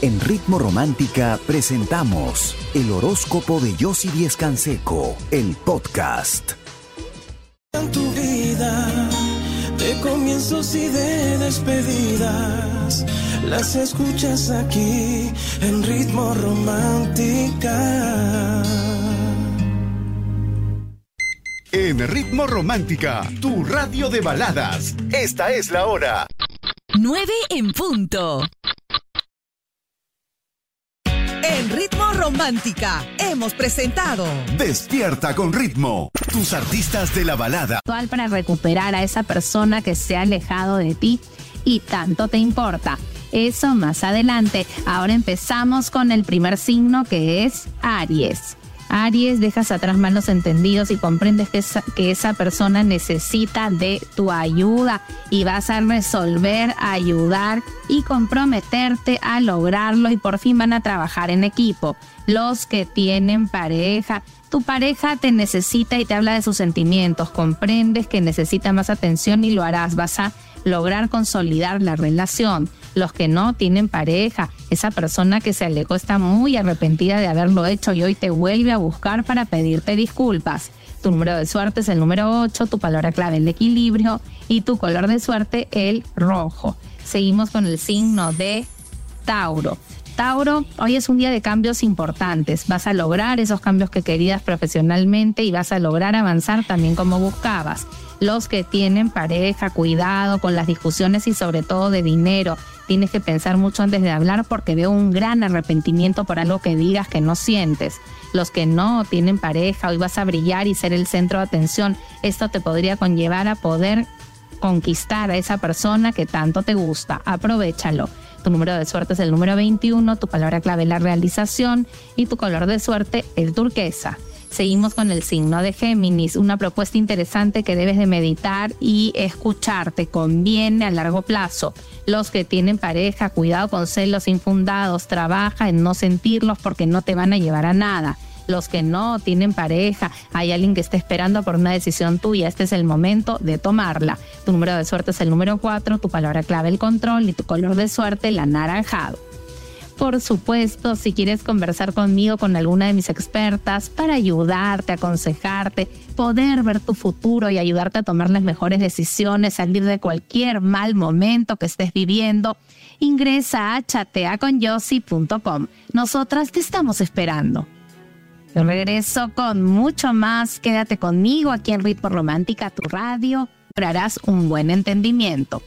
En Ritmo Romántica presentamos el horóscopo de Yossi Díez Canseco, el podcast. En tu vida, de comienzos y de despedidas, las escuchas aquí en Ritmo Romántica. En Ritmo Romántica, tu radio de baladas. Esta es la hora. 9 en punto. En Ritmo Romántica hemos presentado Despierta con ritmo. Tus artistas de la balada. Actual para recuperar a esa persona que se ha alejado de ti y tanto te importa. Eso más adelante. Ahora empezamos con el primer signo que es Aries. Aries, dejas atrás malos entendidos y comprendes que esa, que esa persona necesita de tu ayuda y vas a resolver, ayudar y comprometerte a lograrlo y por fin van a trabajar en equipo. Los que tienen pareja, tu pareja te necesita y te habla de sus sentimientos, comprendes que necesita más atención y lo harás, vas a lograr consolidar la relación. Los que no tienen pareja, esa persona que se alejó está muy arrepentida de haberlo hecho y hoy te vuelve a buscar para pedirte disculpas. Tu número de suerte es el número 8, tu palabra clave el equilibrio y tu color de suerte el rojo. Seguimos con el signo de Tauro. Tauro, hoy es un día de cambios importantes. Vas a lograr esos cambios que querías profesionalmente y vas a lograr avanzar también como buscabas. Los que tienen pareja, cuidado con las discusiones y sobre todo de dinero. Tienes que pensar mucho antes de hablar porque veo un gran arrepentimiento por algo que digas que no sientes. Los que no tienen pareja, hoy vas a brillar y ser el centro de atención. Esto te podría conllevar a poder conquistar a esa persona que tanto te gusta. Aprovechalo. Tu número de suerte es el número 21, tu palabra clave la realización y tu color de suerte el turquesa. Seguimos con el signo de Géminis, una propuesta interesante que debes de meditar y escuchar, te conviene a largo plazo. Los que tienen pareja, cuidado con celos infundados, trabaja en no sentirlos porque no te van a llevar a nada los que no tienen pareja, hay alguien que está esperando por una decisión tuya, este es el momento de tomarla. Tu número de suerte es el número 4, tu palabra clave el control y tu color de suerte el anaranjado. Por supuesto, si quieres conversar conmigo, con alguna de mis expertas, para ayudarte, aconsejarte, poder ver tu futuro y ayudarte a tomar las mejores decisiones, salir de cualquier mal momento que estés viviendo, ingresa a chateaconyossi.com. Nosotras te estamos esperando. Yo regreso con mucho más. Quédate conmigo aquí en Ritmo Romántica, tu radio. Lograrás un buen entendimiento.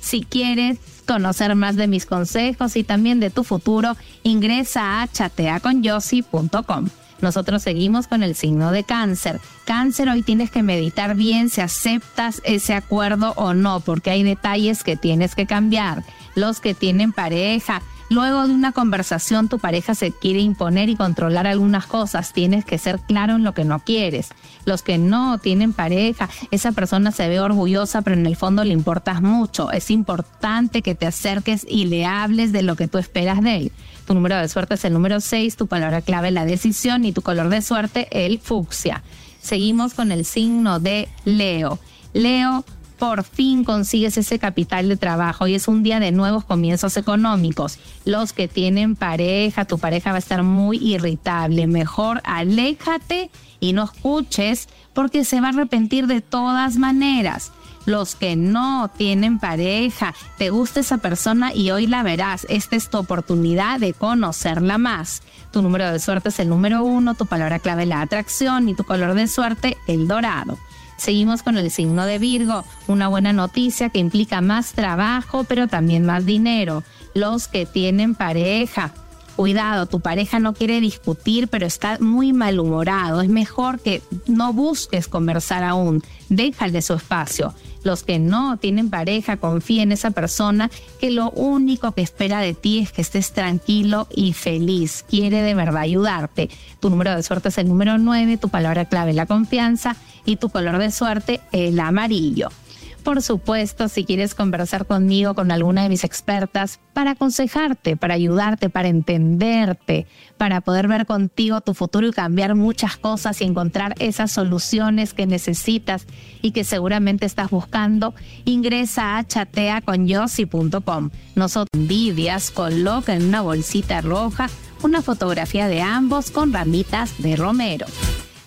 Si quieres conocer más de mis consejos y también de tu futuro, ingresa a chateaconyossi.com. Nosotros seguimos con el signo de cáncer. Cáncer, hoy tienes que meditar bien si aceptas ese acuerdo o no, porque hay detalles que tienes que cambiar. Los que tienen pareja, Luego de una conversación tu pareja se quiere imponer y controlar algunas cosas. Tienes que ser claro en lo que no quieres. Los que no tienen pareja, esa persona se ve orgullosa, pero en el fondo le importas mucho. Es importante que te acerques y le hables de lo que tú esperas de él. Tu número de suerte es el número 6, tu palabra clave la decisión y tu color de suerte el fucsia. Seguimos con el signo de Leo. Leo, por fin consigues ese capital de trabajo y es un día de nuevos comienzos económicos. Los que tienen pareja, tu pareja va a estar muy irritable. Mejor aléjate y no escuches porque se va a arrepentir de todas maneras. Los que no tienen pareja, te gusta esa persona y hoy la verás. Esta es tu oportunidad de conocerla más. Tu número de suerte es el número uno, tu palabra clave la atracción y tu color de suerte el dorado. Seguimos con el signo de Virgo, una buena noticia que implica más trabajo, pero también más dinero. Los que tienen pareja, cuidado, tu pareja no quiere discutir, pero está muy malhumorado. Es mejor que no busques conversar aún. Déjale su espacio. Los que no tienen pareja, confía en esa persona que lo único que espera de ti es que estés tranquilo y feliz. Quiere de verdad ayudarte. Tu número de suerte es el número 9, tu palabra clave la confianza y tu color de suerte el amarillo. Por supuesto, si quieres conversar conmigo, con alguna de mis expertas, para aconsejarte, para ayudarte, para entenderte, para poder ver contigo tu futuro y cambiar muchas cosas y encontrar esas soluciones que necesitas y que seguramente estás buscando, ingresa a chateaconyossi.com. Nosotros envidias, coloca en una bolsita roja una fotografía de ambos con ramitas de romero.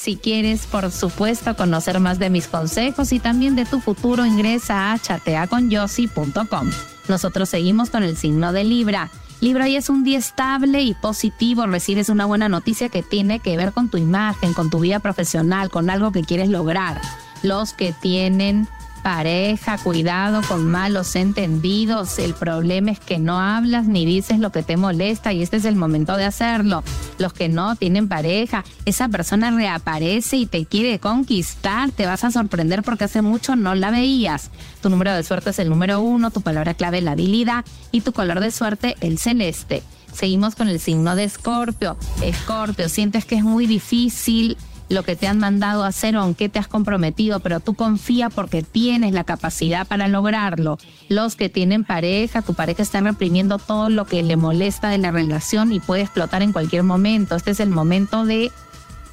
Si quieres, por supuesto, conocer más de mis consejos y también de tu futuro, ingresa a chateaconyossi.com. Nosotros seguimos con el signo de Libra. Libra hoy es un día estable y positivo. Recibes una buena noticia que tiene que ver con tu imagen, con tu vida profesional, con algo que quieres lograr. Los que tienen pareja, cuidado con malos entendidos. El problema es que no hablas ni dices lo que te molesta y este es el momento de hacerlo. Los que no tienen pareja, esa persona reaparece y te quiere conquistar, te vas a sorprender porque hace mucho no la veías. Tu número de suerte es el número uno, tu palabra clave la habilidad y tu color de suerte el celeste. Seguimos con el signo de Escorpio. Escorpio, sientes que es muy difícil lo que te han mandado a hacer o en qué te has comprometido, pero tú confía porque tienes la capacidad para lograrlo. Los que tienen pareja, tu pareja está reprimiendo todo lo que le molesta de la relación y puede explotar en cualquier momento. Este es el momento de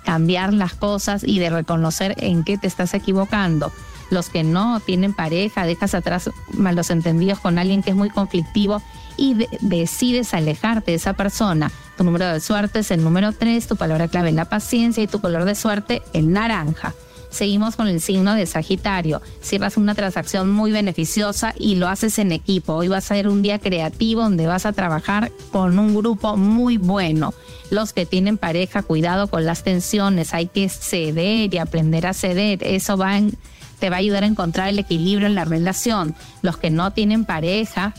cambiar las cosas y de reconocer en qué te estás equivocando. Los que no tienen pareja, dejas atrás malos entendidos con alguien que es muy conflictivo y decides alejarte de esa persona. Tu número de suerte es el número 3, tu palabra clave es la paciencia y tu color de suerte el naranja. Seguimos con el signo de Sagitario. Cierras una transacción muy beneficiosa y lo haces en equipo. Hoy va a ser un día creativo donde vas a trabajar con un grupo muy bueno. Los que tienen pareja, cuidado con las tensiones. Hay que ceder y aprender a ceder. Eso va te va a ayudar a encontrar el equilibrio en la relación. Los que no tienen pareja,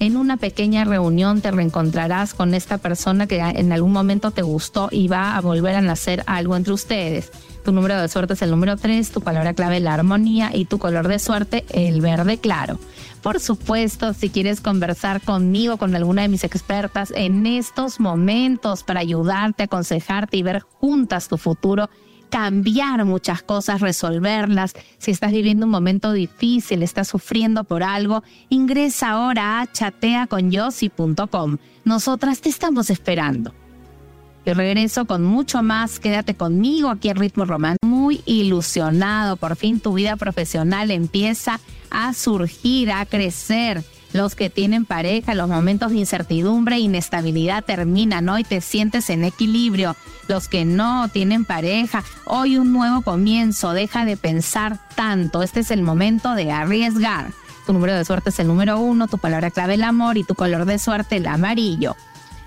en una pequeña reunión te reencontrarás con esta persona que en algún momento te gustó y va a volver a nacer algo entre ustedes. Tu número de suerte es el número 3, tu palabra clave la armonía y tu color de suerte el verde claro. Por supuesto, si quieres conversar conmigo, con alguna de mis expertas en estos momentos para ayudarte, aconsejarte y ver juntas tu futuro, cambiar muchas cosas, resolverlas. Si estás viviendo un momento difícil, estás sufriendo por algo, ingresa ahora a chateaconyossi.com. Nosotras te estamos esperando. Yo regreso con mucho más. Quédate conmigo aquí en Ritmo Román. Muy ilusionado. Por fin tu vida profesional empieza a surgir, a crecer los que tienen pareja, los momentos de incertidumbre e inestabilidad terminan, hoy te sientes en equilibrio. Los que no tienen pareja, hoy un nuevo comienzo, deja de pensar tanto, este es el momento de arriesgar. Tu número de suerte es el número uno, tu palabra clave el amor y tu color de suerte el amarillo.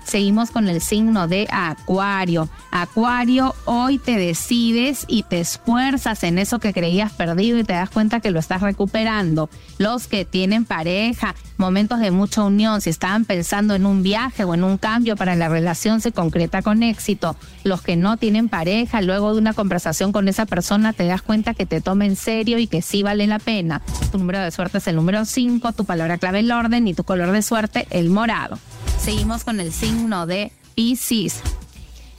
Seguimos con el signo de Acuario. Acuario, hoy te decides y te esfuerzas en eso que creías perdido y te das cuenta que lo estás recuperando. Los que tienen pareja, momentos de mucha unión, si estaban pensando en un viaje o en un cambio para la relación, se concreta con éxito. Los que no tienen pareja, luego de una conversación con esa persona, te das cuenta que te toma en serio y que sí vale la pena. Tu número de suerte es el número 5, tu palabra clave el orden y tu color de suerte el morado. Seguimos con el signo de Pisces.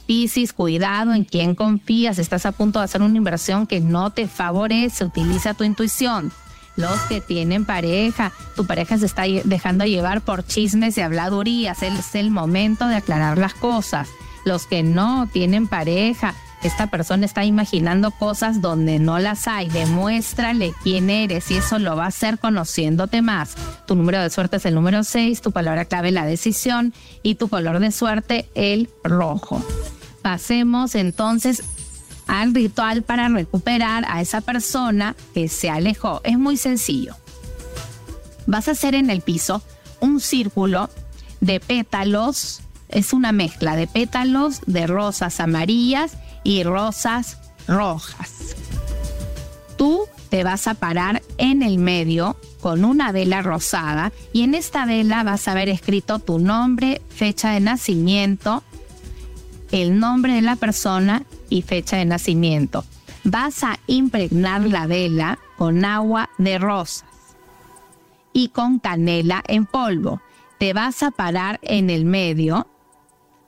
Pisces, cuidado en quién confías. Estás a punto de hacer una inversión que no te favorece. Utiliza tu intuición. Los que tienen pareja, tu pareja se está dejando llevar por chismes y habladurías. Es el momento de aclarar las cosas. Los que no tienen pareja, esta persona está imaginando cosas donde no las hay. Demuéstrale quién eres y eso lo va a hacer conociéndote más. Tu número de suerte es el número 6, tu palabra clave la decisión y tu color de suerte el rojo. Pasemos entonces al ritual para recuperar a esa persona que se alejó. Es muy sencillo. Vas a hacer en el piso un círculo de pétalos, es una mezcla de pétalos de rosas amarillas y rosas rojas. Tú te vas a parar en el medio con una vela rosada y en esta vela vas a ver escrito tu nombre, fecha de nacimiento, el nombre de la persona y fecha de nacimiento. Vas a impregnar la vela con agua de rosas y con canela en polvo. Te vas a parar en el medio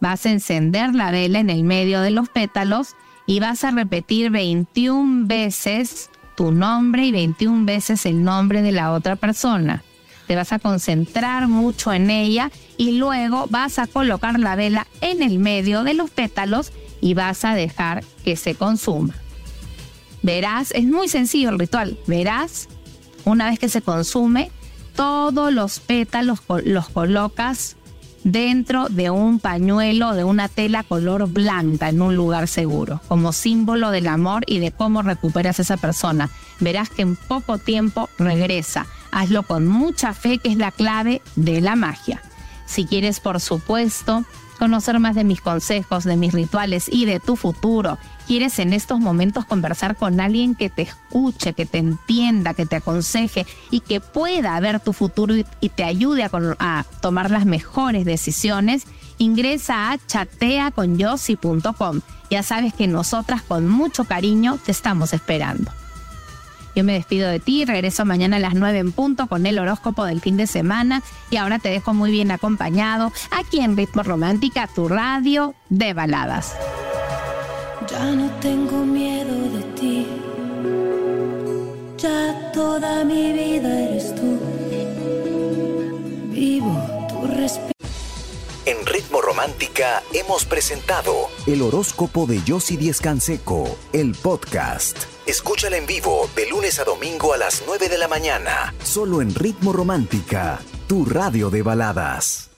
Vas a encender la vela en el medio de los pétalos y vas a repetir 21 veces tu nombre y 21 veces el nombre de la otra persona. Te vas a concentrar mucho en ella y luego vas a colocar la vela en el medio de los pétalos y vas a dejar que se consuma. Verás, es muy sencillo el ritual. Verás, una vez que se consume, todos los pétalos los colocas dentro de un pañuelo, de una tela color blanca en un lugar seguro, como símbolo del amor y de cómo recuperas a esa persona. Verás que en poco tiempo regresa. Hazlo con mucha fe, que es la clave de la magia. Si quieres, por supuesto, conocer más de mis consejos, de mis rituales y de tu futuro, quieres en estos momentos conversar con alguien que te escuche, que te entienda, que te aconseje y que pueda ver tu futuro y, te ayude a, tomar las mejores decisiones, ingresa a chateaconyossi.com. Ya sabes que nosotras con mucho cariño te estamos esperando. Yo me despido de ti, regreso mañana a las 9 en punto con el horóscopo del fin de semana y ahora te dejo muy bien acompañado aquí en Ritmo Romántica, tu radio de baladas. Ya no tengo miedo de ti, ya toda mi vida eres tú. Vivo tu respeto. En Ritmo Romántica hemos presentado el horóscopo de Yossi Díez Canseco, el podcast. Escúchala en vivo de lunes a domingo a las 9 de la mañana, solo en Ritmo Romántica, tu radio de baladas.